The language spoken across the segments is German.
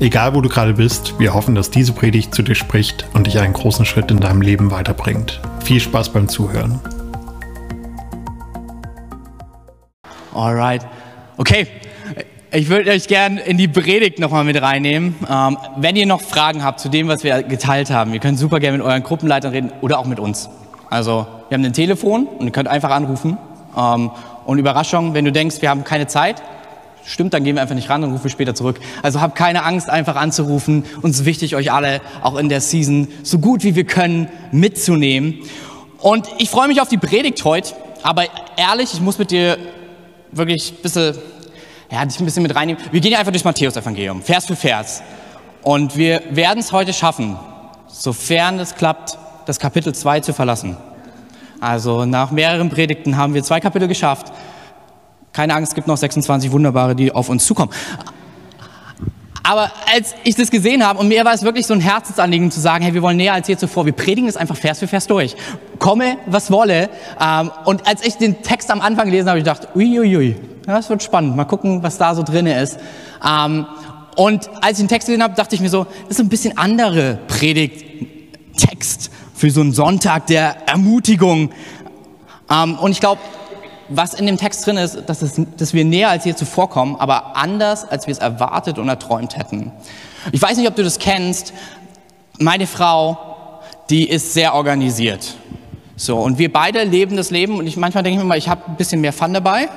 Egal wo du gerade bist, wir hoffen, dass diese Predigt zu dir spricht und dich einen großen Schritt in deinem Leben weiterbringt. Viel Spaß beim Zuhören. Alright. Okay. Ich würde euch gerne in die Predigt nochmal mit reinnehmen. Ähm, wenn ihr noch Fragen habt zu dem, was wir geteilt haben, ihr könnt super gerne mit euren Gruppenleitern reden oder auch mit uns. Also, wir haben ein Telefon und ihr könnt einfach anrufen. Ähm, und Überraschung, wenn du denkst, wir haben keine Zeit, stimmt, dann gehen wir einfach nicht ran und rufen später zurück. Also habt keine Angst, einfach anzurufen. Uns ist wichtig, euch alle auch in der Season so gut wie wir können mitzunehmen. Und ich freue mich auf die Predigt heute, aber ehrlich, ich muss mit dir wirklich ein bisschen, ja, dich ein bisschen mit reinnehmen. Wir gehen einfach durch Matthäus-Evangelium, Vers für Vers. Und wir werden es heute schaffen, sofern es klappt, das Kapitel 2 zu verlassen. Also nach mehreren Predigten haben wir zwei Kapitel geschafft. Keine Angst, es gibt noch 26 wunderbare, die auf uns zukommen. Aber als ich das gesehen habe, und mir war es wirklich so ein Herzensanliegen zu sagen, hey, wir wollen näher als je zuvor, wir predigen es einfach Vers für Vers durch. Komme, was wolle. Ähm, und als ich den Text am Anfang gelesen habe, ich gedacht, uiuiui, das wird spannend, mal gucken, was da so drin ist. Ähm, und als ich den Text gelesen habe, dachte ich mir so, das ist ein bisschen andere Predigttext für so einen Sonntag der Ermutigung. Ähm, und ich glaube, was in dem Text drin ist, dass, es, dass wir näher als je zuvor kommen, aber anders, als wir es erwartet und erträumt hätten. Ich weiß nicht, ob du das kennst. Meine Frau, die ist sehr organisiert. So, und wir beide leben das Leben und ich manchmal denke ich mir mal, ich habe ein bisschen mehr Fun dabei,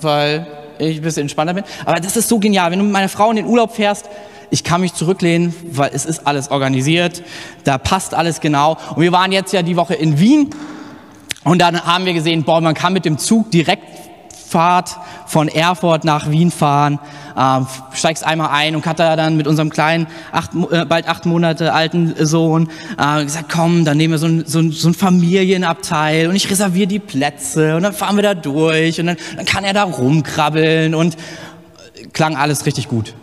weil ich ein bisschen entspannter bin. Aber das ist so genial. Wenn du mit meiner Frau in den Urlaub fährst, ich kann mich zurücklehnen, weil es ist alles organisiert, da passt alles genau. Und wir waren jetzt ja die Woche in Wien und dann haben wir gesehen, boah, man kann mit dem Zug Direktfahrt von Erfurt nach Wien fahren, äh, steigst einmal ein und Katha dann mit unserem kleinen, acht, äh, bald acht Monate alten Sohn äh, gesagt, komm, dann nehmen wir so ein, so, ein, so ein Familienabteil und ich reserviere die Plätze und dann fahren wir da durch und dann, dann kann er da rumkrabbeln und äh, klang alles richtig gut.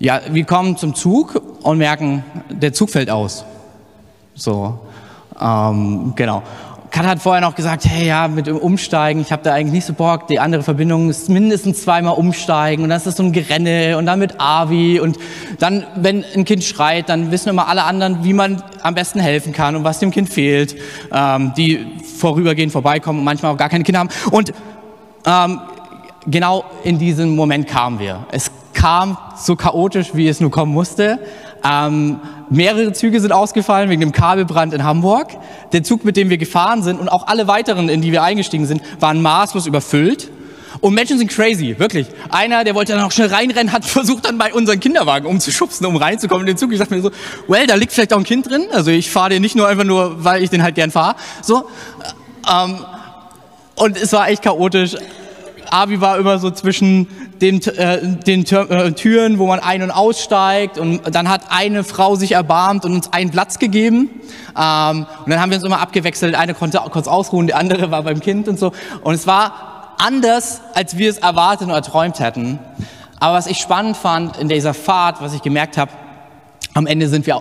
Ja, wir kommen zum Zug und merken, der Zug fällt aus. So, ähm, genau. Kat hat vorher noch gesagt, hey, ja, mit dem Umsteigen, ich habe da eigentlich nicht so Bock. Die andere Verbindung ist mindestens zweimal umsteigen und dann ist das so ein Gerenne und dann mit Avi und dann, wenn ein Kind schreit, dann wissen immer alle anderen, wie man am besten helfen kann und was dem Kind fehlt, ähm, die vorübergehend vorbeikommen und manchmal auch gar keine Kinder haben. Und ähm, genau in diesem Moment kamen wir. Es kam so chaotisch, wie es nur kommen musste. Ähm, mehrere Züge sind ausgefallen wegen dem Kabelbrand in Hamburg. Der Zug, mit dem wir gefahren sind und auch alle weiteren, in die wir eingestiegen sind, waren maßlos überfüllt. Und Menschen sind crazy, wirklich. Einer, der wollte dann auch schnell reinrennen, hat versucht dann bei unseren Kinderwagen umzuschubsen, um reinzukommen in den Zug. Ich dachte mir so, well, da liegt vielleicht auch ein Kind drin. Also ich fahre den nicht nur einfach nur, weil ich den halt gern fahre. So. Ähm, und es war echt chaotisch. Abi war immer so zwischen den, äh, den äh, Türen, wo man ein- und aussteigt. Und dann hat eine Frau sich erbarmt und uns einen Platz gegeben. Ähm, und dann haben wir uns immer abgewechselt. Eine konnte kurz ausruhen, die andere war beim Kind und so. Und es war anders, als wir es erwartet und erträumt hätten. Aber was ich spannend fand in dieser Fahrt, was ich gemerkt habe, am Ende sind wir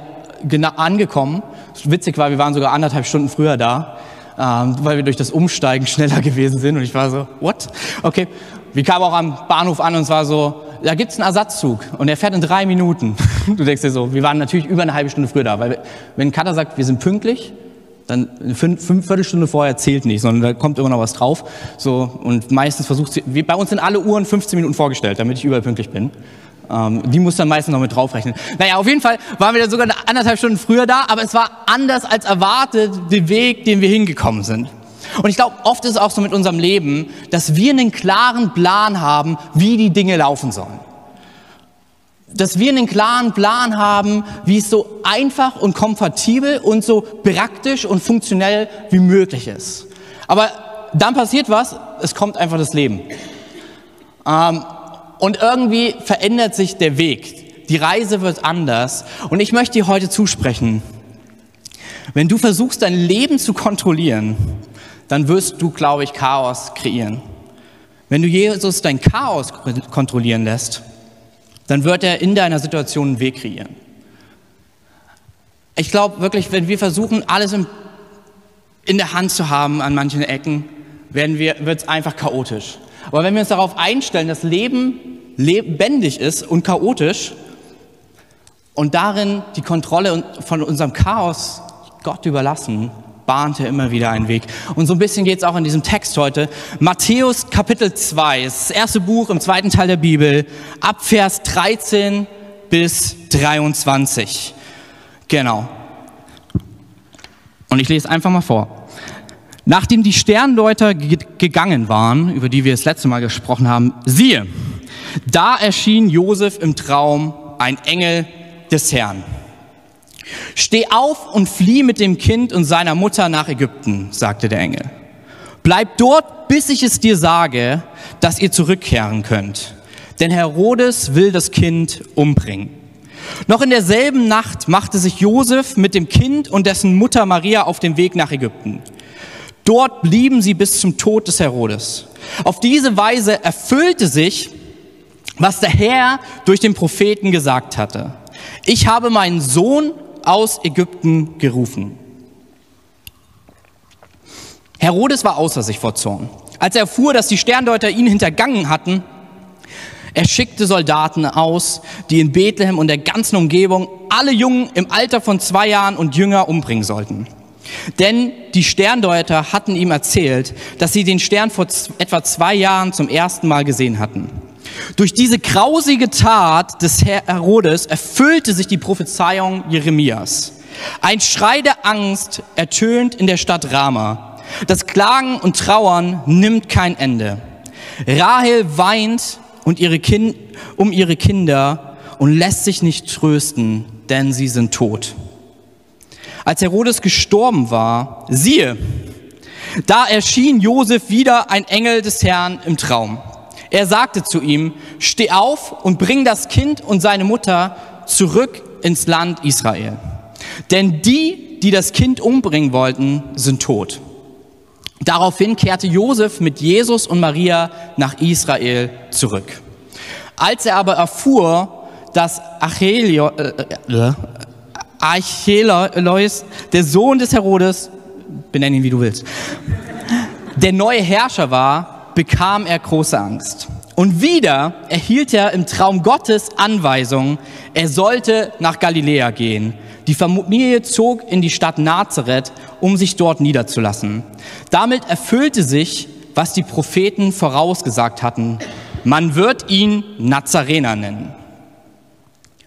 angekommen. Witzig war, wir waren sogar anderthalb Stunden früher da, ähm, weil wir durch das Umsteigen schneller gewesen sind. Und ich war so, what? Okay. Wir kamen auch am Bahnhof an und es war so, da gibt's einen Ersatzzug und der fährt in drei Minuten. Du denkst dir so, wir waren natürlich über eine halbe Stunde früher da, weil wenn ein sagt, wir sind pünktlich, dann eine fünf, fünf Viertelstunde vorher zählt nicht, sondern da kommt immer noch was drauf. So, und meistens versucht sie, bei uns sind alle Uhren 15 Minuten vorgestellt, damit ich überall pünktlich bin. Ähm, die muss dann meistens noch mit draufrechnen. Naja, auf jeden Fall waren wir da sogar anderthalb Stunden früher da, aber es war anders als erwartet, der Weg, den wir hingekommen sind. Und ich glaube, oft ist es auch so mit unserem Leben, dass wir einen klaren Plan haben, wie die Dinge laufen sollen. Dass wir einen klaren Plan haben, wie es so einfach und kompatibel und so praktisch und funktionell wie möglich ist. Aber dann passiert was, es kommt einfach das Leben. Ähm, und irgendwie verändert sich der Weg. Die Reise wird anders. Und ich möchte dir heute zusprechen, Wenn du versuchst, dein Leben zu kontrollieren, dann wirst du, glaube ich, Chaos kreieren. Wenn du Jesus dein Chaos kontrollieren lässt, dann wird er in deiner Situation einen Weg kreieren. Ich glaube wirklich, wenn wir versuchen, alles in, der Hand zu haben an manchen Ecken, wird es einfach chaotisch. Aber wenn wir uns darauf einstellen, dass Leben lebendig ist und chaotisch und darin die Kontrolle von unserem Chaos Gott überlassen, bahnt er immer wieder einen Weg. Und so ein bisschen geht es auch in diesem Text heute. Matthäus Kapitel 2, das erste Buch im zweiten Teil der Bibel, ab Vers 13 bis 23. Genau. Und ich lese einfach mal vor. Nachdem die Sterndeuter gegangen waren, über die wir das letzte Mal gesprochen haben, siehe, da erschien Josef im Traum ein Engel des Herrn. Steh auf und flieh mit dem Kind und seiner Mutter nach Ägypten, sagte der Engel. Bleib dort, bis ich es dir sage, dass ihr zurückkehren könnt. Denn Herodes will das Kind umbringen. Noch in derselben Nacht machte sich Josef mit dem Kind und dessen Mutter Maria auf den Weg nach Ägypten. Dort blieben sie bis zum Tod des Herodes. Auf diese Weise erfüllte sich, was der Herr durch den Propheten gesagt hatte. Ich habe meinen Sohn aus Ägypten gerufen. Herodes war außer sich vor Zorn. Als er erfuhr, dass die Sterndeuter ihn hintergangen hatten, er schickte Soldaten aus, die in Bethlehem und der ganzen Umgebung alle Jungen im Alter von zwei Jahren und jünger umbringen sollten. Denn die Sterndeuter hatten ihm erzählt, dass sie den Stern vor etwa zwei Jahren zum ersten Mal gesehen hatten. Durch diese grausige Tat des Herodes erfüllte sich die Prophezeiung Jeremias. Ein Schrei der Angst ertönt in der Stadt Rama. Das Klagen und Trauern nimmt kein Ende. Rahel weint und ihre kind, um ihre Kinder und lässt sich nicht trösten, denn sie sind tot. Als Herodes gestorben war, siehe, da erschien Josef wieder ein Engel des Herrn im Traum. Er sagte zu ihm, steh auf und bring das Kind und seine Mutter zurück ins Land Israel. Denn die, die das Kind umbringen wollten, sind tot. Daraufhin kehrte Josef mit Jesus und Maria nach Israel zurück. Als er aber erfuhr, dass Achelio, äh, äh, Archelaus, der Sohn des Herodes, benenne ihn wie du willst, der neue Herrscher war, bekam er große Angst. Und wieder erhielt er im Traum Gottes Anweisung, er sollte nach Galiläa gehen. Die Familie zog in die Stadt Nazareth, um sich dort niederzulassen. Damit erfüllte sich, was die Propheten vorausgesagt hatten. Man wird ihn Nazarener nennen.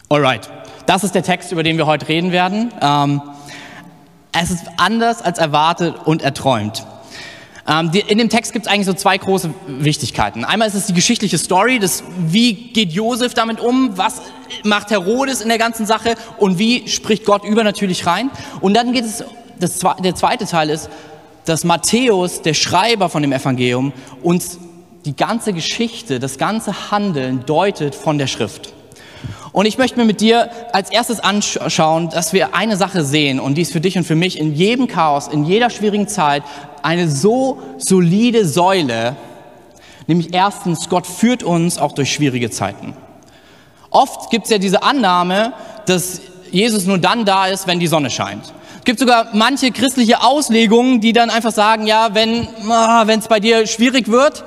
Alright, das ist der Text, über den wir heute reden werden. Ähm, es ist anders als erwartet und erträumt. Ähm, in dem Text gibt es eigentlich so zwei große Wichtigkeiten. Einmal ist es die geschichtliche Story, das, wie geht Josef damit um, was macht Herodes in der ganzen Sache und wie spricht Gott übernatürlich rein. Und dann geht es, das, der zweite Teil ist, dass Matthäus, der Schreiber von dem Evangelium, uns die ganze Geschichte, das ganze Handeln deutet von der Schrift. Und ich möchte mir mit dir als erstes anschauen, dass wir eine Sache sehen und die ist für dich und für mich in jedem Chaos, in jeder schwierigen Zeit eine so solide Säule, nämlich erstens, Gott führt uns auch durch schwierige Zeiten. Oft gibt es ja diese Annahme, dass Jesus nur dann da ist, wenn die Sonne scheint. Es gibt sogar manche christliche Auslegungen, die dann einfach sagen, ja, wenn ah, es bei dir schwierig wird,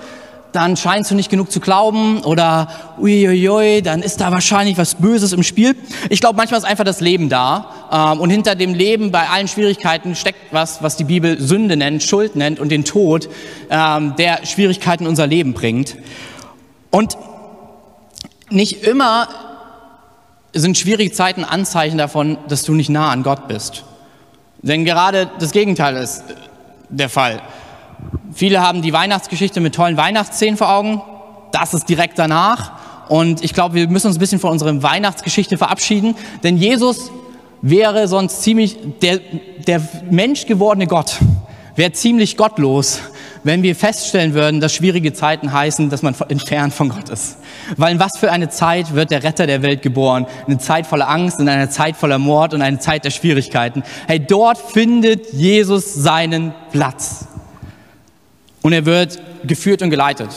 dann scheinst du nicht genug zu glauben oder uiuiui, dann ist da wahrscheinlich was Böses im Spiel. Ich glaube, manchmal ist einfach das Leben da ähm, und hinter dem Leben bei allen Schwierigkeiten steckt was, was die Bibel Sünde nennt, Schuld nennt und den Tod, ähm, der Schwierigkeiten in unser Leben bringt. Und nicht immer sind schwierige Zeiten Anzeichen davon, dass du nicht nah an Gott bist. Denn gerade das Gegenteil ist der Fall. Viele haben die Weihnachtsgeschichte mit tollen Weihnachtsszenen vor Augen. Das ist direkt danach. Und ich glaube, wir müssen uns ein bisschen von unserer Weihnachtsgeschichte verabschieden, denn Jesus wäre sonst ziemlich, der, der Mensch gewordene Gott wäre ziemlich gottlos, wenn wir feststellen würden, dass schwierige Zeiten heißen, dass man entfernt von Gott ist. Weil in was für eine Zeit wird der Retter der Welt geboren? Eine Zeit voller Angst, in einer Zeit voller Mord und eine Zeit der Schwierigkeiten. Hey, dort findet Jesus seinen Platz. Und er wird geführt und geleitet.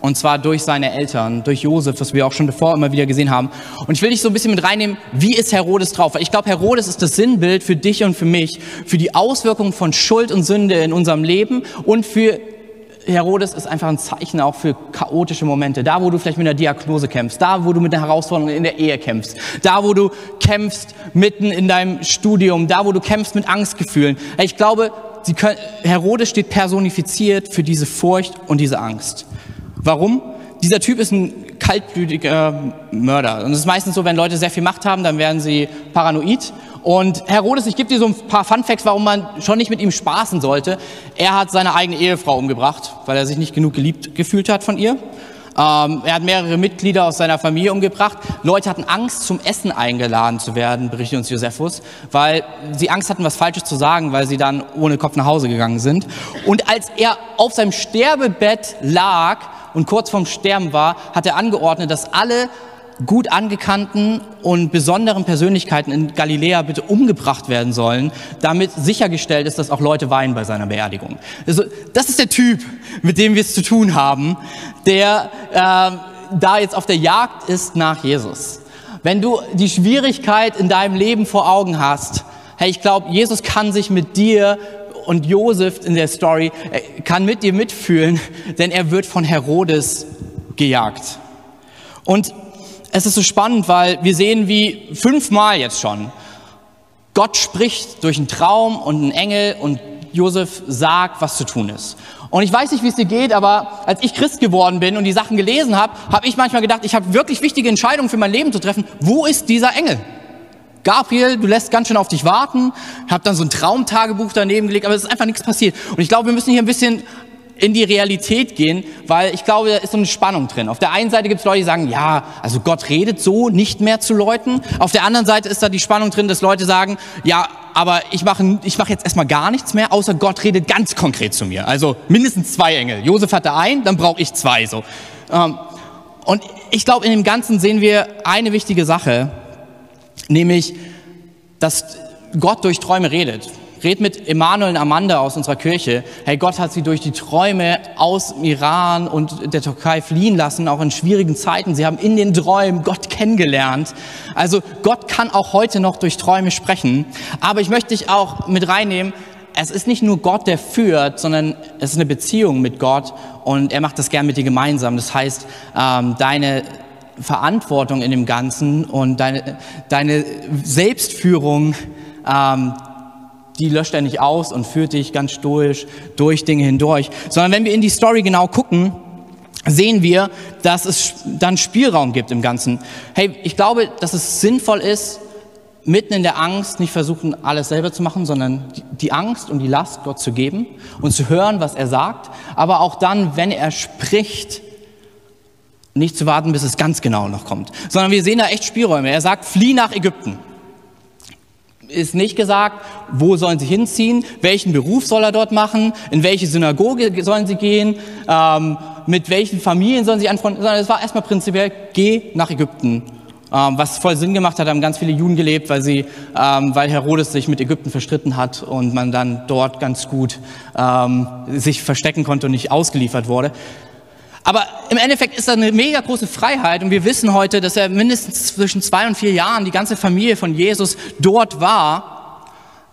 Und zwar durch seine Eltern, durch Josef, was wir auch schon davor immer wieder gesehen haben. Und ich will dich so ein bisschen mit reinnehmen, wie ist Herodes drauf? Weil ich glaube, Herodes ist das Sinnbild für dich und für mich, für die Auswirkungen von Schuld und Sünde in unserem Leben und für Herodes ist einfach ein Zeichen auch für chaotische Momente. Da, wo du vielleicht mit einer Diagnose kämpfst, da, wo du mit einer Herausforderung in der Ehe kämpfst, da, wo du kämpfst mitten in deinem Studium, da, wo du kämpfst mit Angstgefühlen. Ich glaube, können, Herodes steht personifiziert für diese Furcht und diese Angst. Warum? Dieser Typ ist ein kaltblütiger Mörder. Und es ist meistens so, wenn Leute sehr viel Macht haben, dann werden sie paranoid. Und Herodes, ich gebe dir so ein paar Funfacts, warum man schon nicht mit ihm spaßen sollte. Er hat seine eigene Ehefrau umgebracht, weil er sich nicht genug geliebt gefühlt hat von ihr. Ähm, er hat mehrere Mitglieder aus seiner Familie umgebracht. Leute hatten Angst, zum Essen eingeladen zu werden, berichtet uns Josephus, weil sie Angst hatten, was Falsches zu sagen, weil sie dann ohne Kopf nach Hause gegangen sind. Und als er auf seinem Sterbebett lag, und kurz vorm Sterben war, hat er angeordnet, dass alle gut angekannten und besonderen Persönlichkeiten in Galiläa bitte umgebracht werden sollen, damit sichergestellt ist, dass auch Leute weinen bei seiner Beerdigung. Also, das ist der Typ, mit dem wir es zu tun haben, der äh, da jetzt auf der Jagd ist nach Jesus. Wenn du die Schwierigkeit in deinem Leben vor Augen hast, hey, ich glaube, Jesus kann sich mit dir und Josef in der Story kann mit dir mitfühlen, denn er wird von Herodes gejagt. Und es ist so spannend, weil wir sehen, wie fünfmal jetzt schon Gott spricht durch einen Traum und einen Engel und Josef sagt, was zu tun ist. Und ich weiß nicht, wie es dir geht, aber als ich Christ geworden bin und die Sachen gelesen habe, habe ich manchmal gedacht, ich habe wirklich wichtige Entscheidungen für mein Leben zu treffen. Wo ist dieser Engel? Gabriel, du lässt ganz schön auf dich warten. Ich habe dann so ein Traumtagebuch daneben gelegt, aber es ist einfach nichts passiert. Und ich glaube, wir müssen hier ein bisschen in die Realität gehen, weil ich glaube, da ist so eine Spannung drin. Auf der einen Seite gibt es Leute, die sagen, ja, also Gott redet so nicht mehr zu Leuten. Auf der anderen Seite ist da die Spannung drin, dass Leute sagen, ja, aber ich mache ich mach jetzt erstmal gar nichts mehr, außer Gott redet ganz konkret zu mir. Also mindestens zwei Engel. Josef hatte einen, dann brauche ich zwei so. Ähm, und ich glaube, in dem Ganzen sehen wir eine wichtige Sache, nämlich, dass Gott durch Träume redet. Red mit Emanuel und Amanda aus unserer Kirche. Hey, Gott hat sie durch die Träume aus dem Iran und der Türkei fliehen lassen, auch in schwierigen Zeiten. Sie haben in den Träumen Gott kennengelernt. Also Gott kann auch heute noch durch Träume sprechen. Aber ich möchte dich auch mit reinnehmen. Es ist nicht nur Gott, der führt, sondern es ist eine Beziehung mit Gott und er macht das gern mit dir gemeinsam. Das heißt, ähm, deine Verantwortung in dem Ganzen und deine, deine Selbstführung, ähm, die löscht er nicht aus und führt dich ganz stoisch durch Dinge hindurch, sondern wenn wir in die Story genau gucken, sehen wir, dass es dann Spielraum gibt im Ganzen. Hey, ich glaube, dass es sinnvoll ist, mitten in der Angst nicht versuchen, alles selber zu machen, sondern die Angst und die Last Gott zu geben und zu hören, was er sagt, aber auch dann, wenn er spricht, nicht zu warten, bis es ganz genau noch kommt, sondern wir sehen da echt Spielräume. Er sagt, flieh nach Ägypten. Ist nicht gesagt, wo sollen sie hinziehen, welchen Beruf soll er dort machen, in welche Synagoge sollen sie gehen, ähm, mit welchen Familien sollen sie anfreunden, sondern es war erstmal prinzipiell, geh nach Ägypten. Ähm, was voll Sinn gemacht hat, haben ganz viele Juden gelebt, weil, sie, ähm, weil Herodes sich mit Ägypten verstritten hat und man dann dort ganz gut ähm, sich verstecken konnte und nicht ausgeliefert wurde. Aber im Endeffekt ist da eine mega große Freiheit und wir wissen heute, dass er mindestens zwischen zwei und vier Jahren die ganze Familie von Jesus dort war.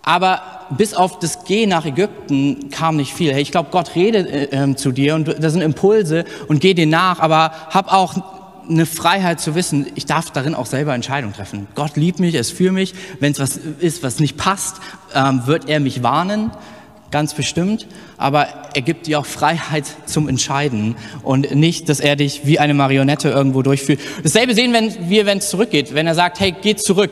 Aber bis auf das Gehen nach Ägypten kam nicht viel. Hey, ich glaube, Gott redet äh, ähm, zu dir und da sind Impulse und geh dir nach, aber hab auch eine Freiheit zu wissen, ich darf darin auch selber Entscheidungen treffen. Gott liebt mich, er ist für mich. Wenn es was ist, was nicht passt, ähm, wird er mich warnen ganz bestimmt, aber er gibt dir auch Freiheit zum Entscheiden und nicht, dass er dich wie eine Marionette irgendwo durchführt. Dasselbe sehen wenn wir, wenn es zurückgeht, wenn er sagt, hey, geh zurück.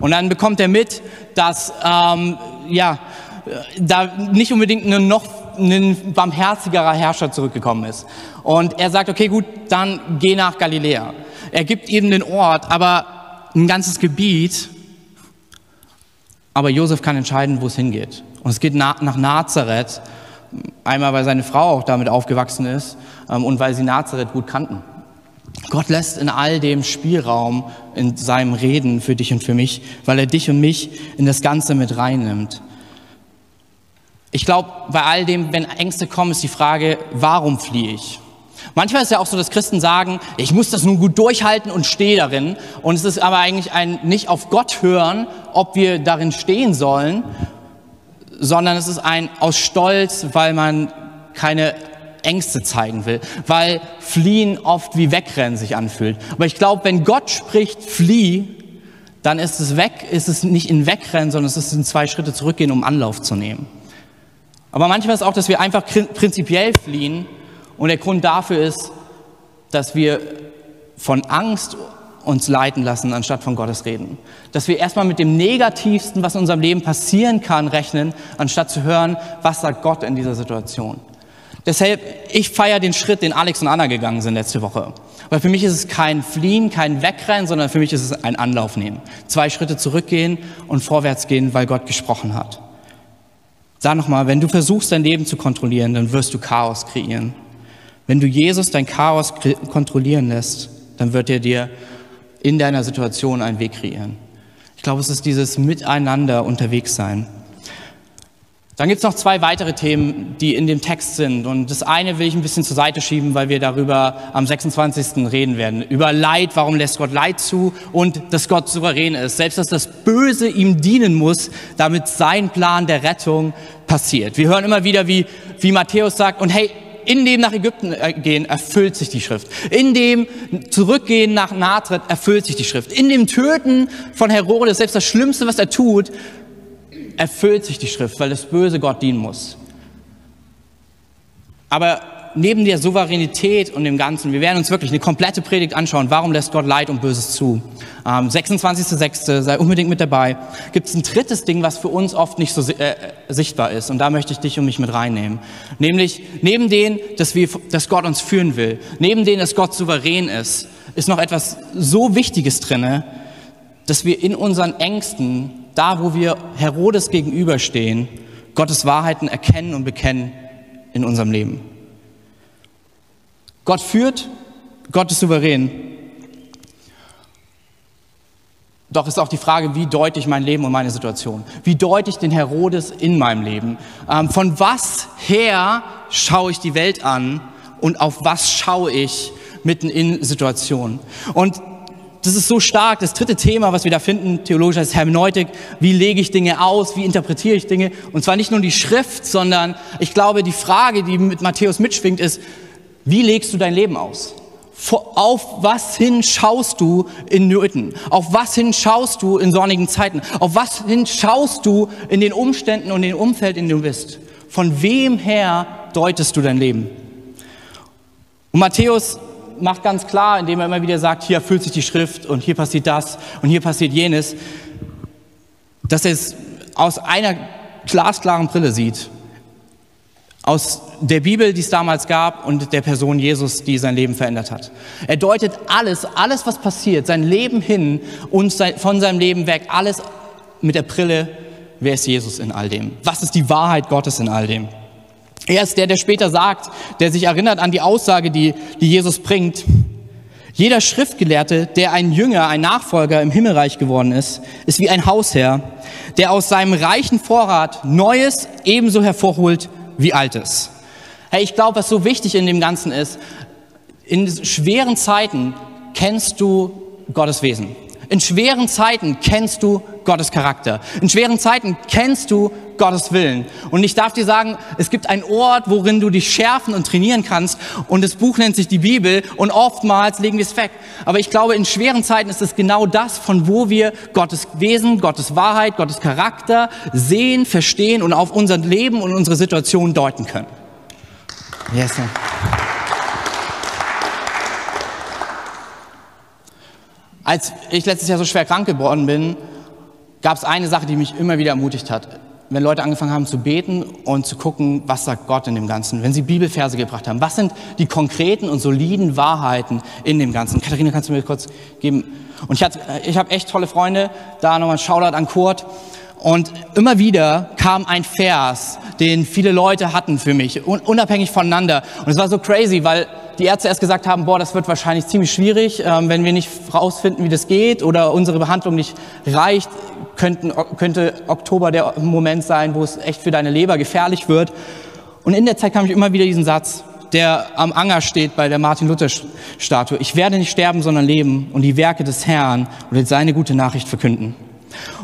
Und dann bekommt er mit, dass ähm, ja, da nicht unbedingt eine noch ein barmherzigerer Herrscher zurückgekommen ist. Und er sagt, okay, gut, dann geh nach Galiläa. Er gibt eben den Ort, aber ein ganzes Gebiet. Aber Josef kann entscheiden, wo es hingeht. Und es geht nach Nazareth. Einmal, weil seine Frau auch damit aufgewachsen ist ähm, und weil sie Nazareth gut kannten. Gott lässt in all dem Spielraum in seinem Reden für dich und für mich, weil er dich und mich in das Ganze mit reinnimmt. Ich glaube, bei all dem, wenn Ängste kommen, ist die Frage, warum fliehe ich? Manchmal ist ja auch so, dass Christen sagen, ich muss das nun gut durchhalten und stehe darin. Und es ist aber eigentlich ein nicht auf Gott hören, ob wir darin stehen sollen, sondern es ist ein aus Stolz, weil man keine Ängste zeigen will, weil Fliehen oft wie Wegrennen sich anfühlt. Aber ich glaube, wenn Gott spricht, flieh, dann ist es weg, ist es nicht in Wegrennen, sondern es ist in zwei Schritte zurückgehen, um Anlauf zu nehmen. Aber manchmal ist auch, dass wir einfach prinzipiell fliehen und der Grund dafür ist, dass wir von Angst uns leiten lassen, anstatt von Gottes reden. Dass wir erstmal mit dem Negativsten, was in unserem Leben passieren kann, rechnen, anstatt zu hören, was sagt Gott in dieser Situation. Deshalb, ich feiere den Schritt, den Alex und Anna gegangen sind letzte Woche. Weil für mich ist es kein Fliehen, kein Wegrennen, sondern für mich ist es ein Anlauf nehmen. Zwei Schritte zurückgehen und vorwärts gehen, weil Gott gesprochen hat. Sag nochmal, wenn du versuchst, dein Leben zu kontrollieren, dann wirst du Chaos kreieren. Wenn du Jesus dein Chaos kontrollieren lässt, dann wird er dir in deiner Situation einen Weg kreieren. Ich glaube, es ist dieses Miteinander unterwegs sein. Dann gibt es noch zwei weitere Themen, die in dem Text sind. Und das eine will ich ein bisschen zur Seite schieben, weil wir darüber am 26. reden werden. Über Leid, warum lässt Gott Leid zu und dass Gott souverän ist. Selbst dass das Böse ihm dienen muss, damit sein Plan der Rettung passiert. Wir hören immer wieder, wie, wie Matthäus sagt, und hey, in dem nach Ägypten äh, gehen erfüllt sich die Schrift. In dem Zurückgehen nach Nazareth erfüllt sich die Schrift. In dem Töten von Herodes, selbst das Schlimmste, was er tut, erfüllt sich die Schrift, weil das Böse Gott dienen muss. Aber neben der Souveränität und dem Ganzen, wir werden uns wirklich eine komplette Predigt anschauen, warum lässt Gott Leid und Böses zu. Ähm, 26.06. sei unbedingt mit dabei. Gibt es ein drittes Ding, was für uns oft nicht so äh, sichtbar ist. Und da möchte ich dich und mich mit reinnehmen. Nämlich, neben dem, dass, wir, dass Gott uns führen will, neben dem, dass Gott souverän ist, ist noch etwas so Wichtiges drinne, dass wir in unseren Ängsten, da wo wir Herodes gegenüberstehen, Gottes Wahrheiten erkennen und bekennen in unserem Leben. Gott führt, Gott ist souverän. Doch ist auch die Frage, wie deute ich mein Leben und meine Situation? Wie deute ich den Herodes in meinem Leben? Ähm, von was her schaue ich die Welt an und auf was schaue ich mitten in Situationen? Und das ist so stark. Das dritte Thema, was wir da finden, theologisch heißt Hermeneutik. Wie lege ich Dinge aus? Wie interpretiere ich Dinge? Und zwar nicht nur die Schrift, sondern ich glaube, die Frage, die mit Matthäus mitschwingt, ist, wie legst du dein Leben aus? Auf was hin schaust du in Nöten? Auf was hin schaust du in sonnigen Zeiten? Auf was hin schaust du in den Umständen und dem Umfeld, in dem du bist? Von wem her deutest du dein Leben? Und Matthäus macht ganz klar, indem er immer wieder sagt, hier erfüllt sich die Schrift und hier passiert das und hier passiert jenes, dass er es aus einer glasklaren Brille sieht aus der Bibel, die es damals gab und der Person Jesus, die sein Leben verändert hat. Er deutet alles, alles was passiert, sein Leben hin und von seinem Leben weg, alles mit der Brille, wer ist Jesus in all dem? Was ist die Wahrheit Gottes in all dem? Er ist der, der später sagt, der sich erinnert an die Aussage, die, die Jesus bringt. Jeder Schriftgelehrte, der ein Jünger, ein Nachfolger im Himmelreich geworden ist, ist wie ein Hausherr, der aus seinem reichen Vorrat Neues ebenso hervorholt wie Altes. Hey, ich glaube, was so wichtig in dem Ganzen ist, in schweren Zeiten kennst du Gottes Wesen. In schweren Zeiten kennst du Gottes Charakter. In schweren Zeiten kennst du Gottes Willen. Und ich darf dir sagen, es gibt einen Ort, worin du dich schärfen und trainieren kannst. Und das Buch nennt sich die Bibel. Und oftmals legen wir es weg. Aber ich glaube, in schweren Zeiten ist es genau das, von wo wir Gottes Wesen, Gottes Wahrheit, Gottes Charakter sehen, verstehen und auf unser Leben und unsere Situation deuten können. Yes, sir. Als ich letztes Jahr so schwer krank geworden bin, gab es eine Sache, die mich immer wieder ermutigt hat. Wenn Leute angefangen haben zu beten und zu gucken, was sagt Gott in dem Ganzen, wenn sie Bibelverse gebracht haben, was sind die konkreten und soliden Wahrheiten in dem Ganzen. Katharina, kannst du mir kurz geben? Und ich, ich habe echt tolle Freunde, da nochmal ein Shoutout an Kurt. Und immer wieder kam ein Vers, den viele Leute hatten für mich, unabhängig voneinander. Und es war so crazy, weil die Ärzte erst gesagt haben, boah, das wird wahrscheinlich ziemlich schwierig, ähm, wenn wir nicht rausfinden, wie das geht oder unsere Behandlung nicht reicht, könnten, könnte Oktober der Moment sein, wo es echt für deine Leber gefährlich wird. Und in der Zeit kam ich immer wieder diesen Satz, der am Anger steht bei der Martin-Luther-Statue. Ich werde nicht sterben, sondern leben und die Werke des Herrn oder seine gute Nachricht verkünden.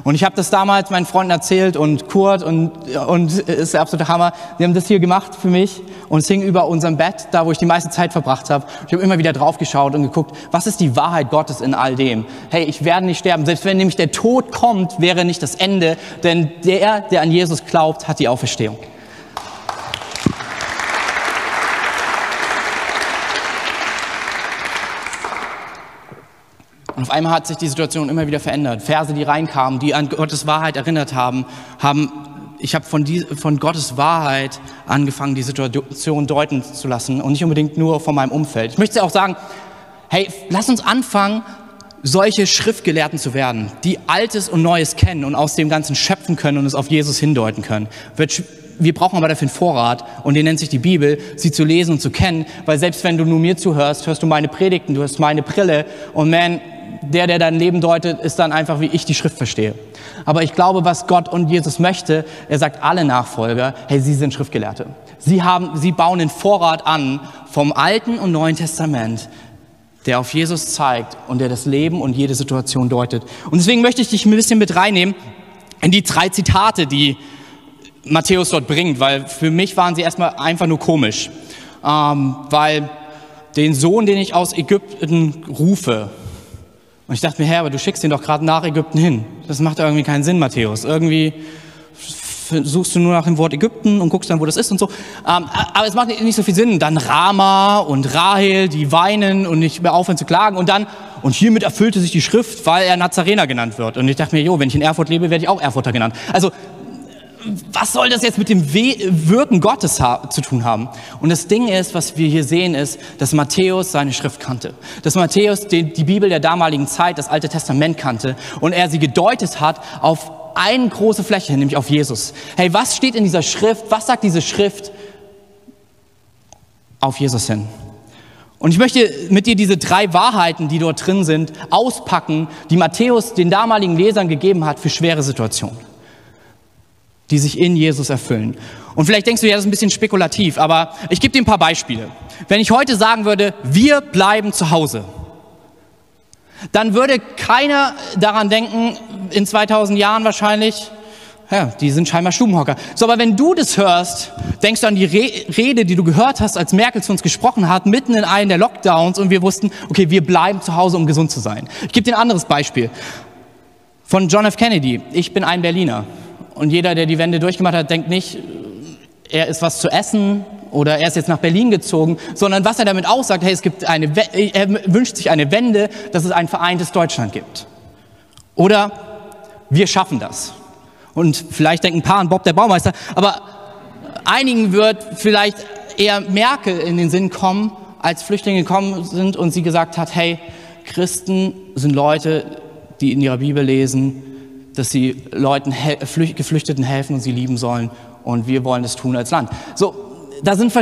Und ich habe das damals meinen Freunden erzählt und Kurt und, und ist der absolute Hammer. Sie haben das hier gemacht für mich und es hing über unserem Bett, da wo ich die meiste Zeit verbracht habe. Ich habe immer wieder drauf geschaut und geguckt, was ist die Wahrheit Gottes in all dem? Hey, ich werde nicht sterben. Selbst wenn nämlich der Tod kommt, wäre nicht das Ende, denn der, der an Jesus glaubt, hat die Auferstehung. Und auf einmal hat sich die Situation immer wieder verändert. Verse, die reinkamen, die an Gottes Wahrheit erinnert haben, haben ich habe von, von Gottes Wahrheit angefangen, die Situation deuten zu lassen und nicht unbedingt nur von meinem Umfeld. Ich möchte auch sagen, hey, lass uns anfangen, solche Schriftgelehrten zu werden, die Altes und Neues kennen und aus dem Ganzen schöpfen können und es auf Jesus hindeuten können. Wir brauchen aber dafür einen Vorrat und den nennt sich die Bibel, sie zu lesen und zu kennen, weil selbst wenn du nur mir zuhörst, hörst du meine Predigten, du hörst meine Brille und man, der, der dein Leben deutet, ist dann einfach, wie ich die Schrift verstehe. Aber ich glaube, was Gott und Jesus möchte, er sagt alle Nachfolger, hey, sie sind Schriftgelehrte. Sie haben, sie bauen den Vorrat an vom Alten und Neuen Testament, der auf Jesus zeigt und der das Leben und jede Situation deutet. Und deswegen möchte ich dich ein bisschen mit reinnehmen in die drei Zitate, die Matthäus dort bringt, weil für mich waren sie erstmal einfach nur komisch. Ähm, weil den Sohn, den ich aus Ägypten rufe, und ich dachte mir, Herr, aber du schickst ihn doch gerade nach Ägypten hin. Das macht irgendwie keinen Sinn, Matthäus. Irgendwie suchst du nur nach dem Wort Ägypten und guckst dann, wo das ist und so. Ähm, aber es macht nicht so viel Sinn. Dann Rama und Rahel, die weinen und nicht mehr aufhören zu klagen. Und dann, und hiermit erfüllte sich die Schrift, weil er Nazarener genannt wird. Und ich dachte mir, jo, wenn ich in Erfurt lebe, werde ich auch Erfurter genannt. Also was soll das jetzt mit dem Wirken Gottes zu tun haben? Und das Ding ist, was wir hier sehen, ist, dass Matthäus seine Schrift kannte. Dass Matthäus die, die Bibel der damaligen Zeit, das Alte Testament kannte und er sie gedeutet hat auf eine große Fläche, nämlich auf Jesus. Hey, was steht in dieser Schrift? Was sagt diese Schrift auf Jesus hin? Und ich möchte mit dir diese drei Wahrheiten, die dort drin sind, auspacken, die Matthäus den damaligen Lesern gegeben hat für schwere Situationen die sich in Jesus erfüllen. Und vielleicht denkst du, ja, das ist ein bisschen spekulativ, aber ich gebe dir ein paar Beispiele. Wenn ich heute sagen würde, wir bleiben zu Hause, dann würde keiner daran denken, in 2000 Jahren wahrscheinlich, ja, die sind scheinbar Stubenhocker. So, aber wenn du das hörst, denkst du an die Re Rede, die du gehört hast, als Merkel zu uns gesprochen hat, mitten in einem der Lockdowns und wir wussten, okay, wir bleiben zu Hause, um gesund zu sein. Ich gebe dir ein anderes Beispiel. Von John F. Kennedy. Ich bin ein Berliner. Und jeder, der die Wende durchgemacht hat, denkt nicht, er ist was zu essen oder er ist jetzt nach Berlin gezogen, sondern was er damit aussagt, hey, es gibt eine, er wünscht sich eine Wende, dass es ein vereintes Deutschland gibt. Oder wir schaffen das. Und vielleicht denken ein paar an Bob der Baumeister, aber einigen wird vielleicht eher Merkel in den Sinn kommen, als Flüchtlinge gekommen sind und sie gesagt hat, hey, Christen sind Leute, die in ihrer Bibel lesen, dass sie Leuten, Geflüchteten helfen und sie lieben sollen. Und wir wollen das tun als Land. So, da sind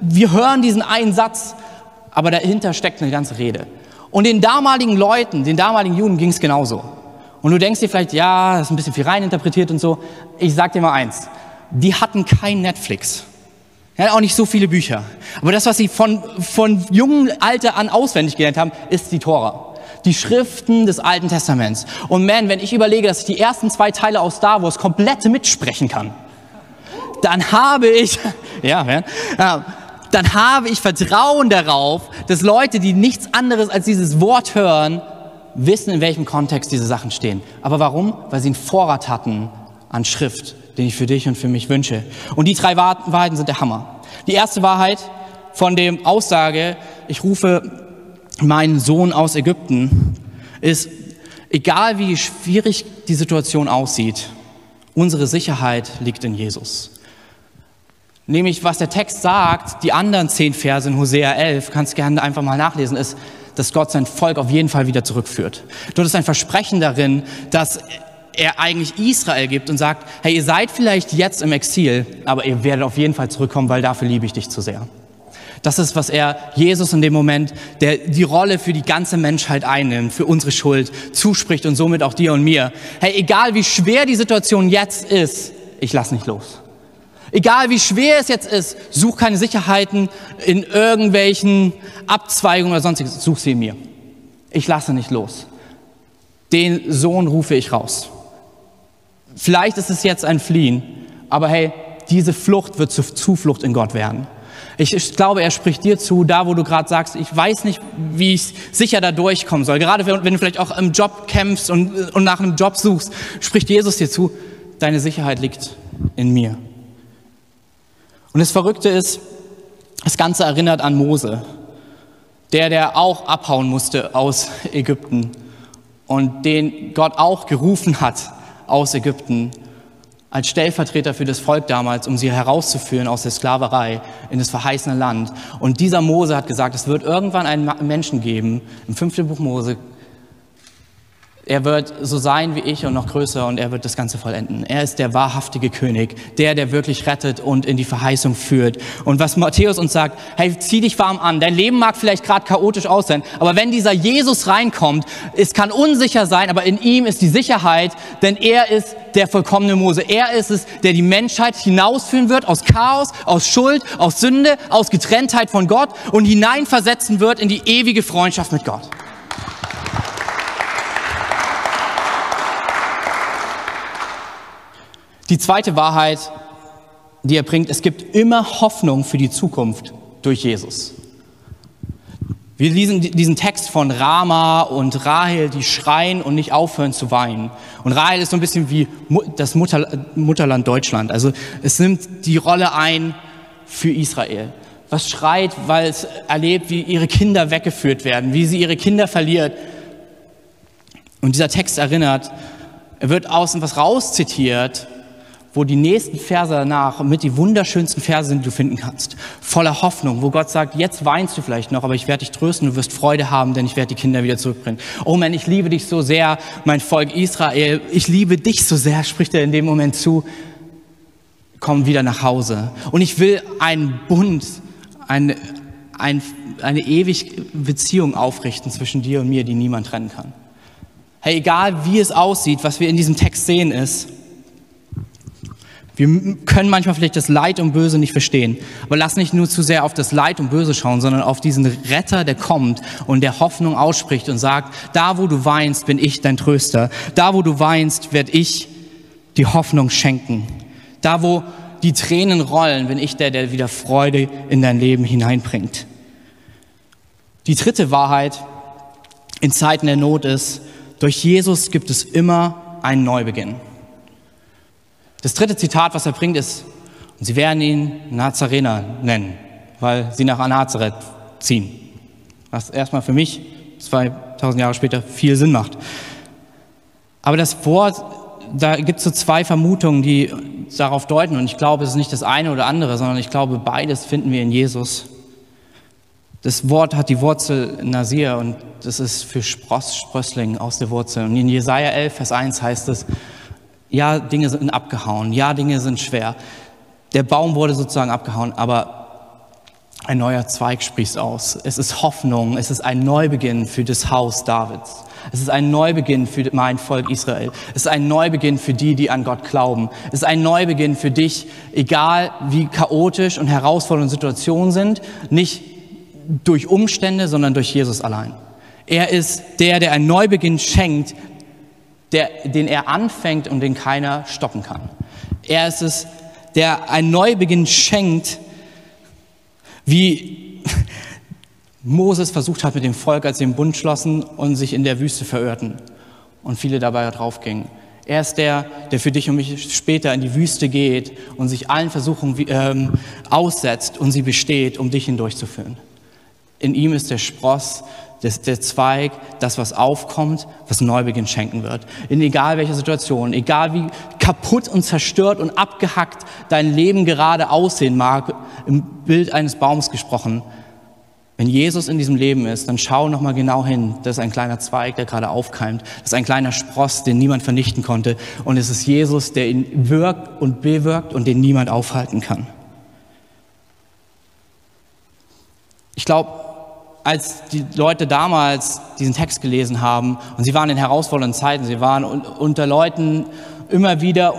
wir hören diesen einen Satz, aber dahinter steckt eine ganze Rede. Und den damaligen Leuten, den damaligen Juden ging es genauso. Und du denkst dir vielleicht, ja, das ist ein bisschen viel reininterpretiert und so. Ich sag dir mal eins, die hatten kein Netflix. Ja, auch nicht so viele Bücher. Aber das, was sie von, von jungen Alter an auswendig gelernt haben, ist die Tora die Schriften des Alten Testaments. Und man, wenn ich überlege, dass ich die ersten zwei Teile aus Star Wars komplett mitsprechen kann, dann habe ich, ja, man, dann habe ich Vertrauen darauf, dass Leute, die nichts anderes als dieses Wort hören, wissen, in welchem Kontext diese Sachen stehen. Aber warum? Weil sie einen Vorrat hatten an Schrift, den ich für dich und für mich wünsche. Und die drei Wahrheiten sind der Hammer. Die erste Wahrheit von dem Aussage, ich rufe mein Sohn aus Ägypten, ist, egal wie schwierig die Situation aussieht, unsere Sicherheit liegt in Jesus. Nämlich, was der Text sagt, die anderen zehn Verse in Hosea 11, kannst gerne einfach mal nachlesen, ist, dass Gott sein Volk auf jeden Fall wieder zurückführt. Dort ist ein Versprechen darin, dass er eigentlich Israel gibt und sagt, hey, ihr seid vielleicht jetzt im Exil, aber ihr werdet auf jeden Fall zurückkommen, weil dafür liebe ich dich zu sehr. Das ist, was er Jesus in dem Moment, der die Rolle für die ganze Menschheit einnimmt, für unsere Schuld zuspricht und somit auch dir und mir. Hey, egal wie schwer die Situation jetzt ist, ich lass nicht los. Egal wie schwer es jetzt ist, such keine Sicherheiten in irgendwelchen Abzweigungen oder sonstiges, such sie in mir. Ich lasse nicht los. Den Sohn rufe ich raus. Vielleicht ist es jetzt ein Fliehen, aber hey, diese Flucht wird zur Zuflucht in Gott werden. Ich, glaube, er spricht dir zu, da wo du gerade sagst, ich weiß nicht, wie ich sicher da durchkommen soll. Gerade wenn, wenn du vielleicht auch im Job kämpfst und, und nach einem Job suchst, spricht Jesus dir zu, deine Sicherheit liegt in mir. Und das Verrückte ist, das Ganze erinnert an Mose, der, der auch abhauen musste aus Ägypten und den Gott auch gerufen hat aus Ägypten als Stellvertreter für das Volk damals, um sie herauszuführen aus der Sklaverei in das verheißene Land. Und dieser Mose hat gesagt, es wird irgendwann einen Menschen geben, im fünften Buch Mose, er wird so sein wie ich und noch größer und er wird das Ganze vollenden. Er ist der wahrhaftige König, der, der wirklich rettet und in die Verheißung führt. Und was Matthäus uns sagt, hey, zieh dich warm an. Dein Leben mag vielleicht gerade chaotisch aussehen, aber wenn dieser Jesus reinkommt, es kann unsicher sein, aber in ihm ist die Sicherheit, denn er ist der vollkommene Mose. Er ist es, der die Menschheit hinausführen wird aus Chaos, aus Schuld, aus Sünde, aus Getrenntheit von Gott und hineinversetzen wird in die ewige Freundschaft mit Gott. Die zweite Wahrheit, die er bringt, es gibt immer Hoffnung für die Zukunft durch Jesus. Wir lesen diesen Text von Rama und Rahel, die schreien und nicht aufhören zu weinen. Und Rahel ist so ein bisschen wie das Mutter, Mutterland Deutschland. Also es nimmt die Rolle ein für Israel. Was schreit, weil es erlebt, wie ihre Kinder weggeführt werden, wie sie ihre Kinder verliert. Und dieser Text erinnert, er wird außen was rauszitiert, wo die nächsten Verse danach mit die wunderschönsten Verse sind, die du finden kannst. Voller Hoffnung, wo Gott sagt, jetzt weinst du vielleicht noch, aber ich werde dich trösten, du wirst Freude haben, denn ich werde die Kinder wieder zurückbringen. Oh Mann, ich liebe dich so sehr, mein Volk Israel, ich liebe dich so sehr, spricht er in dem Moment zu. Komm wieder nach Hause. Und ich will einen Bund, eine, ein, eine ewige Beziehung aufrichten zwischen dir und mir, die niemand trennen kann. Hey, egal wie es aussieht, was wir in diesem Text sehen ist, wir können manchmal vielleicht das Leid und Böse nicht verstehen, aber lass nicht nur zu sehr auf das Leid und Böse schauen, sondern auf diesen Retter, der kommt und der Hoffnung ausspricht und sagt, da wo du weinst, bin ich dein Tröster. Da wo du weinst, werde ich die Hoffnung schenken. Da wo die Tränen rollen, bin ich der, der wieder Freude in dein Leben hineinbringt. Die dritte Wahrheit in Zeiten der Not ist, durch Jesus gibt es immer einen Neubeginn. Das dritte Zitat, was er bringt, ist, und sie werden ihn Nazarener nennen, weil sie nach Nazareth ziehen. Was erstmal für mich 2000 Jahre später viel Sinn macht. Aber das Wort, da gibt es so zwei Vermutungen, die darauf deuten. Und ich glaube, es ist nicht das eine oder andere, sondern ich glaube, beides finden wir in Jesus. Das Wort hat die Wurzel Nasir und das ist für Spross, Sprössling aus der Wurzel. Und in Jesaja 11, Vers 1 heißt es, ja, Dinge sind abgehauen. Ja, Dinge sind schwer. Der Baum wurde sozusagen abgehauen, aber ein neuer Zweig sprießt aus. Es ist Hoffnung. Es ist ein Neubeginn für das Haus Davids. Es ist ein Neubeginn für mein Volk Israel. Es ist ein Neubeginn für die, die an Gott glauben. Es ist ein Neubeginn für dich, egal wie chaotisch und herausfordernde Situationen sind, nicht durch Umstände, sondern durch Jesus allein. Er ist der, der einen Neubeginn schenkt, der, den er anfängt und den keiner stoppen kann. Er ist es, der einen Neubeginn schenkt, wie Moses versucht hat mit dem Volk, als sie den Bund schlossen und sich in der Wüste verirrten und viele dabei draufgingen. Er ist der, der für dich und mich später in die Wüste geht und sich allen Versuchungen ähm, aussetzt und sie besteht, um dich hindurchzuführen. In ihm ist der Spross das, der Zweig, das, was aufkommt, was Neubeginn schenken wird. In egal welcher Situation, egal wie kaputt und zerstört und abgehackt dein Leben gerade aussehen mag, im Bild eines Baums gesprochen, Wenn Jesus in diesem Leben ist, dann schau noch mal genau hin. Das ist ein kleiner Zweig, der gerade aufkeimt. Das ist ein kleiner Spross, den niemand vernichten konnte. Und es ist Jesus, der ihn wirkt und bewirkt und den niemand aufhalten kann. Ich glaube, als die Leute damals diesen Text gelesen haben. Und sie waren in herausfordernden Zeiten, sie waren unter Leuten immer wieder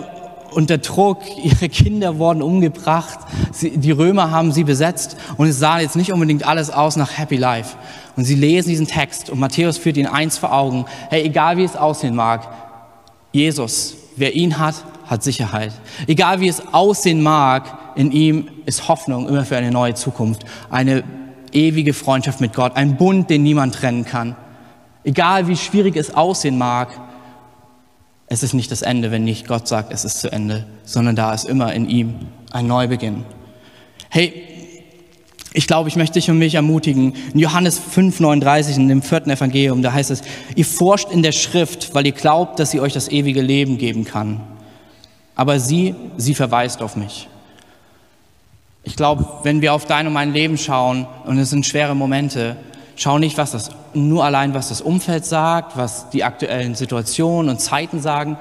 unter Druck, ihre Kinder wurden umgebracht, sie, die Römer haben sie besetzt. Und es sah jetzt nicht unbedingt alles aus nach Happy Life. Und sie lesen diesen Text. Und Matthäus führt ihnen eins vor Augen, hey, egal wie es aussehen mag, Jesus, wer ihn hat, hat Sicherheit. Egal wie es aussehen mag, in ihm ist Hoffnung immer für eine neue Zukunft, eine ewige Freundschaft mit Gott, ein Bund, den niemand trennen kann. Egal wie schwierig es aussehen mag, es ist nicht das Ende, wenn nicht Gott sagt, es ist zu Ende, sondern da ist immer in ihm ein Neubeginn. Hey, ich glaube, ich möchte dich und mich ermutigen. In Johannes 5,39 in dem vierten Evangelium, da heißt es, ihr forscht in der Schrift, weil ihr glaubt, dass sie euch das ewige Leben geben kann. Aber sie, sie verweist auf mich. Ich glaube, wenn wir auf dein und mein Leben schauen, und es sind schwere Momente, Schau nicht, was das, nur allein, was das Umfeld sagt, was die aktuellen Situationen und Zeiten sagen,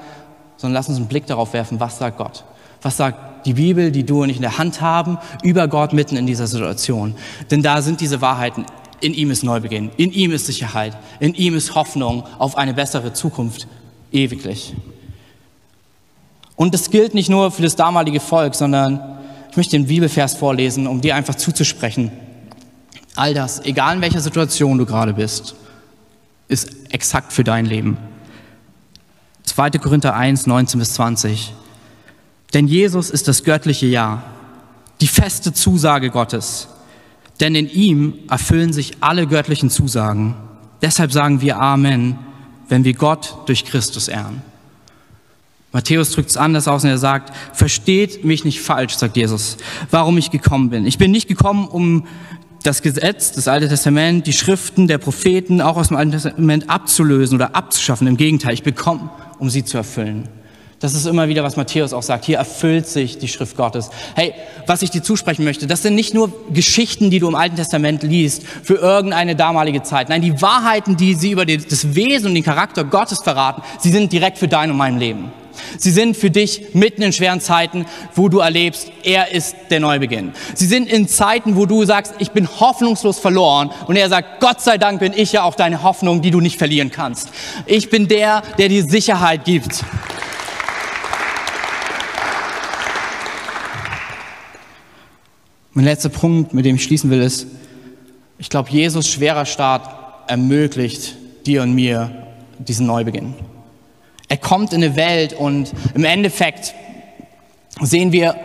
sondern lass uns einen Blick darauf werfen, was sagt Gott? Was sagt die Bibel, die du und ich in der Hand haben, über Gott mitten in dieser Situation? Denn da sind diese Wahrheiten. In ihm ist Neubeginn, in ihm ist Sicherheit, in ihm ist Hoffnung auf eine bessere Zukunft, ewiglich. Und das gilt nicht nur für das damalige Volk, sondern möchte den Bibelvers vorlesen, um dir einfach zuzusprechen. All das, egal in welcher Situation du gerade bist, ist exakt für dein Leben. 2. Korinther 1, 19 bis 20. Denn Jesus ist das göttliche Ja, die feste Zusage Gottes. Denn in ihm erfüllen sich alle göttlichen Zusagen. Deshalb sagen wir Amen, wenn wir Gott durch Christus ehren. Matthäus drückt es anders aus und er sagt, versteht mich nicht falsch, sagt Jesus, warum ich gekommen bin. Ich bin nicht gekommen, um das Gesetz, das Alte Testament, die Schriften der Propheten auch aus dem Alten Testament abzulösen oder abzuschaffen. Im Gegenteil, ich bekomme, um sie zu erfüllen. Das ist immer wieder, was Matthäus auch sagt. Hier erfüllt sich die Schrift Gottes. Hey, was ich dir zusprechen möchte, das sind nicht nur Geschichten, die du im Alten Testament liest für irgendeine damalige Zeit. Nein, die Wahrheiten, die sie über das Wesen und den Charakter Gottes verraten, sie sind direkt für dein und mein Leben. Sie sind für dich mitten in schweren Zeiten, wo du erlebst, er ist der Neubeginn. Sie sind in Zeiten, wo du sagst, ich bin hoffnungslos verloren und er sagt, Gott sei Dank bin ich ja auch deine Hoffnung, die du nicht verlieren kannst. Ich bin der, der dir Sicherheit gibt. Mein letzter Punkt, mit dem ich schließen will, ist, ich glaube, Jesus schwerer Start ermöglicht dir und mir diesen Neubeginn. Er kommt in eine Welt und im Endeffekt sehen wir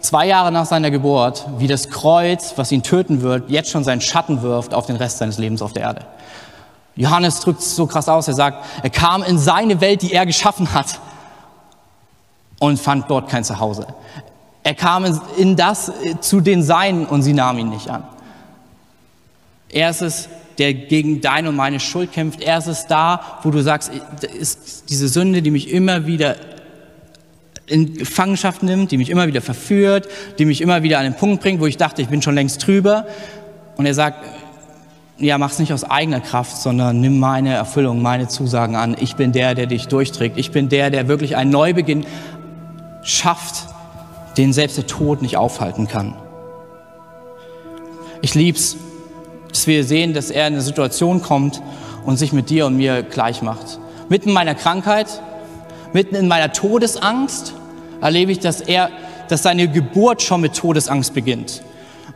zwei Jahre nach seiner Geburt, wie das Kreuz, was ihn töten wird, jetzt schon seinen Schatten wirft auf den Rest seines Lebens auf der Erde. Johannes drückt es so krass aus, er sagt, er kam in seine Welt, die er geschaffen hat und fand dort kein Zuhause. Er kam in das äh, zu den Seinen und sie nahmen ihn nicht an. Er ist es, der gegen deine und meine Schuld kämpft. Er ist es da, wo du sagst, ist diese Sünde, die mich immer wieder in Gefangenschaft nimmt, die mich immer wieder verführt, die mich immer wieder an den Punkt bringt, wo ich dachte, ich bin schon längst drüber. Und er sagt, ja, mach's nicht aus eigener Kraft, sondern nimm meine Erfüllung, meine Zusagen an. Ich bin der, der dich durchträgt. Ich bin der, der wirklich einen Neubeginn schafft, den selbst der Tod nicht aufhalten kann. Ich lieb's, dass wir sehen, dass er in eine Situation kommt und sich mit dir und mir gleich macht. Mitten in meiner Krankheit, mitten in meiner Todesangst erlebe ich, dass er, dass seine Geburt schon mit Todesangst beginnt.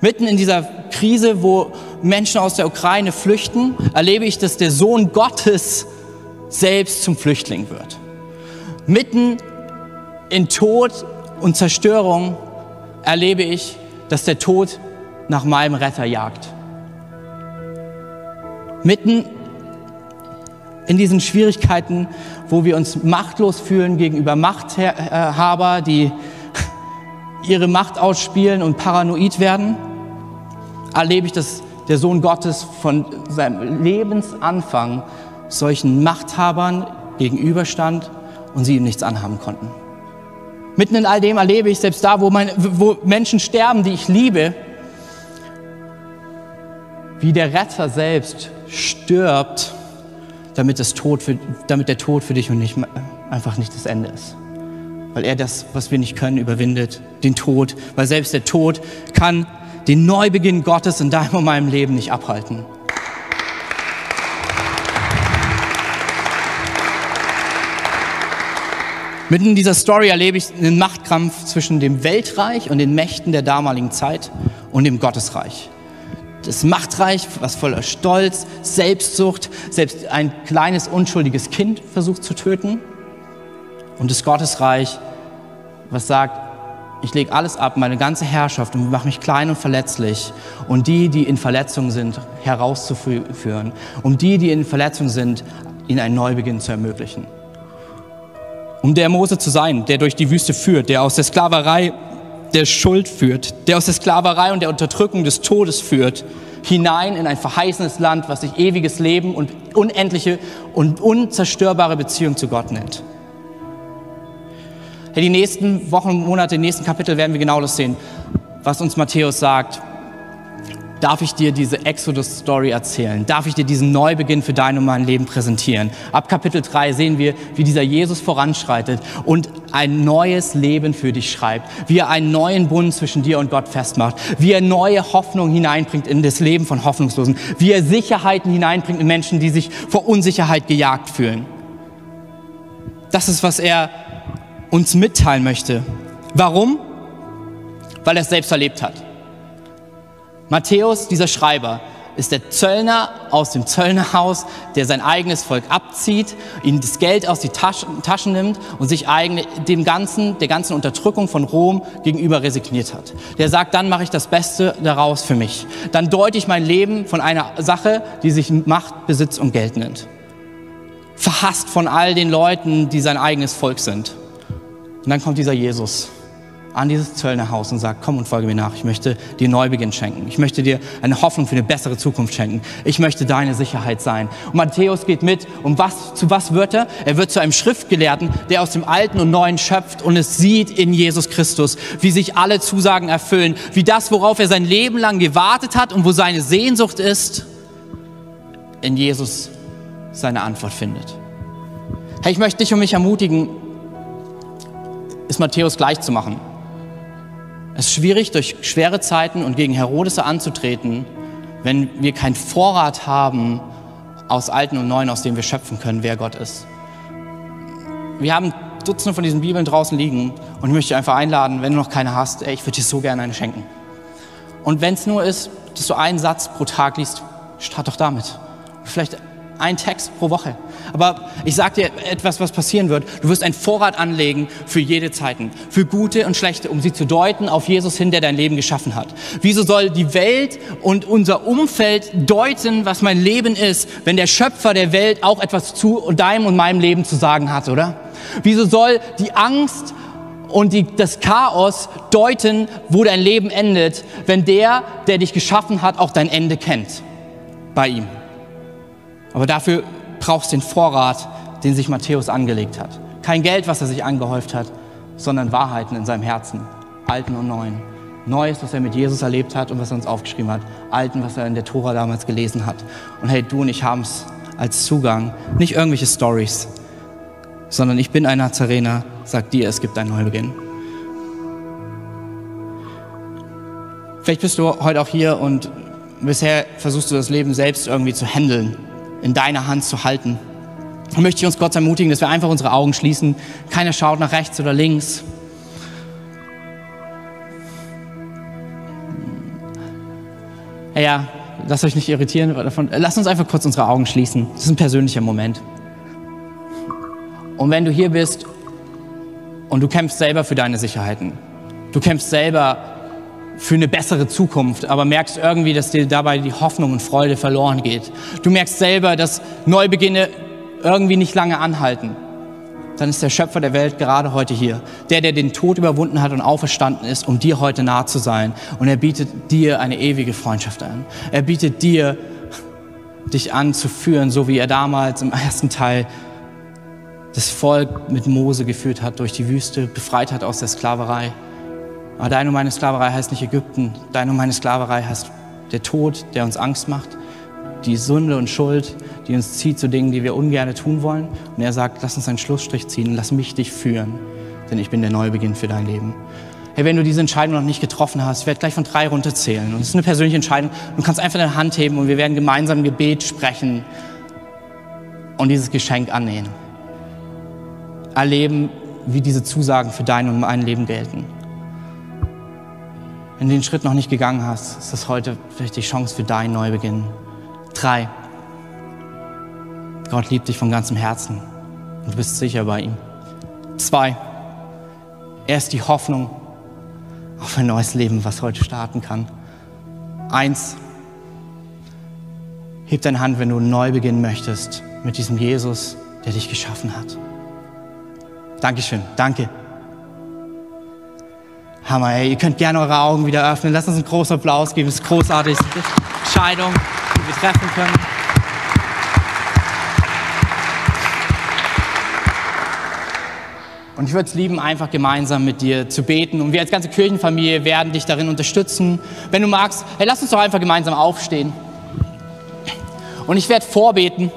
Mitten in dieser Krise, wo Menschen aus der Ukraine flüchten, erlebe ich, dass der Sohn Gottes selbst zum Flüchtling wird. Mitten in Tod und Zerstörung erlebe ich, dass der Tod nach meinem Retter jagt. Mitten in diesen Schwierigkeiten, wo wir uns machtlos fühlen gegenüber Machthaber, die ihre Macht ausspielen und paranoid werden, erlebe ich, dass der Sohn Gottes von seinem Lebensanfang solchen Machthabern gegenüberstand und sie ihm nichts anhaben konnten. Mitten in all dem erlebe ich, selbst da, wo, meine, wo Menschen sterben, die ich liebe, wie der Retter selbst stirbt, damit, das Tod für, damit der Tod für dich und nicht, einfach nicht das Ende ist. Weil er das, was wir nicht können, überwindet, den Tod. Weil selbst der Tod kann den Neubeginn Gottes in deinem und meinem Leben nicht abhalten. Mitten in dieser Story erlebe ich einen Machtkampf zwischen dem Weltreich und den Mächten der damaligen Zeit und dem Gottesreich. Das Machtreich, was voller Stolz, Selbstsucht, selbst ein kleines unschuldiges Kind versucht zu töten. Und das Gottesreich, was sagt, ich lege alles ab, meine ganze Herrschaft und mache mich klein und verletzlich. Und die, die in Verletzung sind, herauszuführen. Um die, die in Verletzung sind, ihnen einen Neubeginn zu ermöglichen um der Mose zu sein, der durch die Wüste führt, der aus der Sklaverei der Schuld führt, der aus der Sklaverei und der Unterdrückung des Todes führt, hinein in ein verheißenes Land, was sich ewiges Leben und unendliche und unzerstörbare Beziehung zu Gott nennt. Die nächsten Wochen, Monate, die nächsten Kapitel werden wir genau das sehen, was uns Matthäus sagt darf ich dir diese Exodus-Story erzählen? Darf ich dir diesen Neubeginn für dein und mein Leben präsentieren? Ab Kapitel 3 sehen wir, wie dieser Jesus voranschreitet und ein neues Leben für dich schreibt, wie er einen neuen Bund zwischen dir und Gott festmacht, wie er neue Hoffnung hineinbringt in das Leben von Hoffnungslosen, wie er Sicherheiten hineinbringt in Menschen, die sich vor Unsicherheit gejagt fühlen. Das ist, was er uns mitteilen möchte. Warum? Weil er es selbst erlebt hat. Matthäus, dieser Schreiber, ist der Zöllner aus dem Zöllnerhaus, der sein eigenes Volk abzieht, ihnen das Geld aus den Taschen, Taschen nimmt und sich eigene, dem ganzen, der ganzen Unterdrückung von Rom gegenüber resigniert hat. Der sagt, dann mache ich das Beste daraus für mich. Dann deute ich mein Leben von einer Sache, die sich Macht, Besitz und Geld nennt. Verhasst von all den Leuten, die sein eigenes Volk sind. Und dann kommt dieser Jesus an dieses Zöllnerhaus und sagt, komm und folge mir nach. Ich möchte dir Neubeginn schenken. Ich möchte dir eine Hoffnung für eine bessere Zukunft schenken. Ich möchte deine Sicherheit sein. Und Matthäus geht mit. Und was, zu was wird er? Er wird zu einem Schriftgelehrten, der aus dem Alten und Neuen schöpft und es sieht in Jesus Christus, wie sich alle Zusagen erfüllen, wie das, worauf er sein Leben lang gewartet hat und wo seine Sehnsucht ist, in Jesus seine Antwort findet. Hey, ich möchte dich und mich ermutigen, es Matthäus gleich zu machen. Es ist schwierig, durch schwere Zeiten und gegen Herodes anzutreten, wenn wir keinen Vorrat haben aus Alten und Neuen, aus dem wir schöpfen können, wer Gott ist. Wir haben Dutzende von diesen Bibeln draußen liegen und ich möchte dich einfach einladen, wenn du noch keine hast, ey, ich würde dir so gerne eine schenken. Und wenn es nur ist, dass du einen Satz pro Tag liest, start doch damit. Vielleicht ein Text pro Woche. Aber ich sage dir etwas, was passieren wird. Du wirst einen Vorrat anlegen für jede Zeiten, für gute und schlechte, um sie zu deuten auf Jesus hin, der dein Leben geschaffen hat. Wieso soll die Welt und unser Umfeld deuten, was mein Leben ist, wenn der Schöpfer der Welt auch etwas zu deinem und meinem Leben zu sagen hat, oder? Wieso soll die Angst und die, das Chaos deuten, wo dein Leben endet, wenn der, der dich geschaffen hat, auch dein Ende kennt bei ihm? Aber dafür brauchst du den Vorrat, den sich Matthäus angelegt hat. Kein Geld, was er sich angehäuft hat, sondern Wahrheiten in seinem Herzen, alten und neuen. Neues, was er mit Jesus erlebt hat und was er uns aufgeschrieben hat. Alten, was er in der Tora damals gelesen hat. Und hey, du und ich haben es als Zugang. Nicht irgendwelche Stories, sondern ich bin ein Nazarener, sagt dir, es gibt einen Neubeginn. Vielleicht bist du heute auch hier und bisher versuchst du das Leben selbst irgendwie zu handeln in deiner Hand zu halten. Und möchte ich uns Gott ermutigen, dass wir einfach unsere Augen schließen. Keiner schaut nach rechts oder links. Ja, lasst euch nicht irritieren davon. Lasst uns einfach kurz unsere Augen schließen. Das ist ein persönlicher Moment. Und wenn du hier bist und du kämpfst selber für deine Sicherheiten, du kämpfst selber für eine bessere Zukunft, aber merkst irgendwie, dass dir dabei die Hoffnung und Freude verloren geht. Du merkst selber, dass Neubeginne irgendwie nicht lange anhalten. Dann ist der Schöpfer der Welt gerade heute hier. Der, der den Tod überwunden hat und auferstanden ist, um dir heute nah zu sein. Und er bietet dir eine ewige Freundschaft an. Er bietet dir, dich anzuführen, so wie er damals im ersten Teil das Volk mit Mose geführt hat durch die Wüste, befreit hat aus der Sklaverei. Aber deine und meine Sklaverei heißt nicht Ägypten, deine und meine Sklaverei heißt der Tod, der uns Angst macht, die Sünde und Schuld, die uns zieht zu Dingen, die wir ungern tun wollen. Und er sagt, lass uns einen Schlussstrich ziehen, lass mich dich führen, denn ich bin der Neubeginn für dein Leben. Hey, wenn du diese Entscheidung noch nicht getroffen hast, ich werde gleich von drei runterzählen. Und es ist eine persönliche Entscheidung. Du kannst einfach deine Hand heben und wir werden gemeinsam ein Gebet sprechen und dieses Geschenk annehmen. Erleben, wie diese Zusagen für dein und mein Leben gelten. Wenn du den Schritt noch nicht gegangen hast, ist das heute vielleicht die Chance für deinen Neubeginn. Drei. Gott liebt dich von ganzem Herzen und du bist sicher bei ihm. Zwei. Er ist die Hoffnung auf ein neues Leben, was heute starten kann. Eins. Heb deine Hand, wenn du neu beginnen möchtest mit diesem Jesus, der dich geschaffen hat. Dankeschön, danke. Hammer, ey. Ihr könnt gerne eure Augen wieder öffnen. Lasst uns einen großen Applaus geben. Es ist großartig. Entscheidung, die wir treffen können. Und ich würde es lieben, einfach gemeinsam mit dir zu beten. Und wir als ganze Kirchenfamilie werden dich darin unterstützen. Wenn du magst, hey, lass uns doch einfach gemeinsam aufstehen. Und ich werde vorbeten.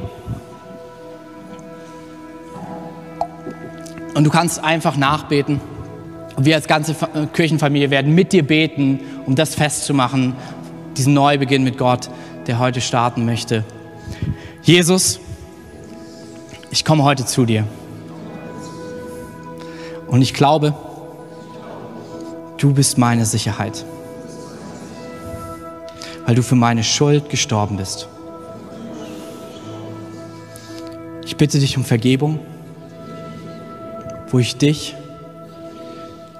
Und du kannst einfach nachbeten. Und wir als ganze äh, Kirchenfamilie werden mit dir beten, um das festzumachen, diesen Neubeginn mit Gott, der heute starten möchte. Jesus, ich komme heute zu dir. Und ich glaube, du bist meine Sicherheit, weil du für meine Schuld gestorben bist. Ich bitte dich um Vergebung, wo ich dich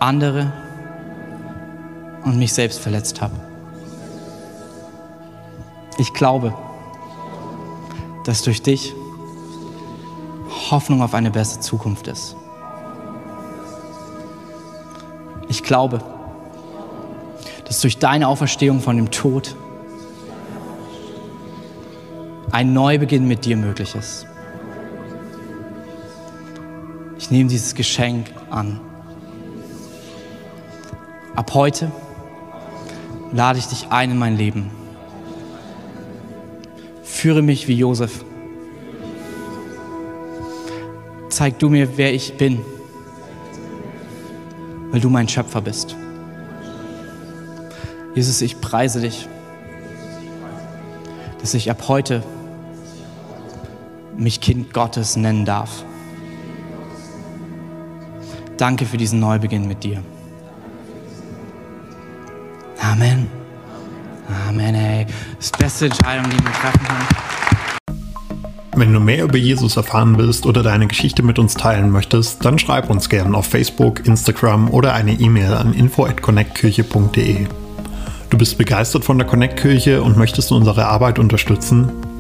andere und mich selbst verletzt habe. Ich glaube, dass durch dich Hoffnung auf eine bessere Zukunft ist. Ich glaube, dass durch deine Auferstehung von dem Tod ein Neubeginn mit dir möglich ist. Ich nehme dieses Geschenk an. Ab heute lade ich dich ein in mein Leben. Führe mich wie Josef. Zeig du mir, wer ich bin, weil du mein Schöpfer bist. Jesus, ich preise dich, dass ich ab heute mich Kind Gottes nennen darf. Danke für diesen Neubeginn mit dir. Amen. Amen, ey. Das ist die beste Entscheidung, die man treffen kann. Wenn du mehr über Jesus erfahren willst oder deine Geschichte mit uns teilen möchtest, dann schreib uns gerne auf Facebook, Instagram oder eine E-Mail an info@connectkirche.de. Du bist begeistert von der Connect Kirche und möchtest unsere Arbeit unterstützen?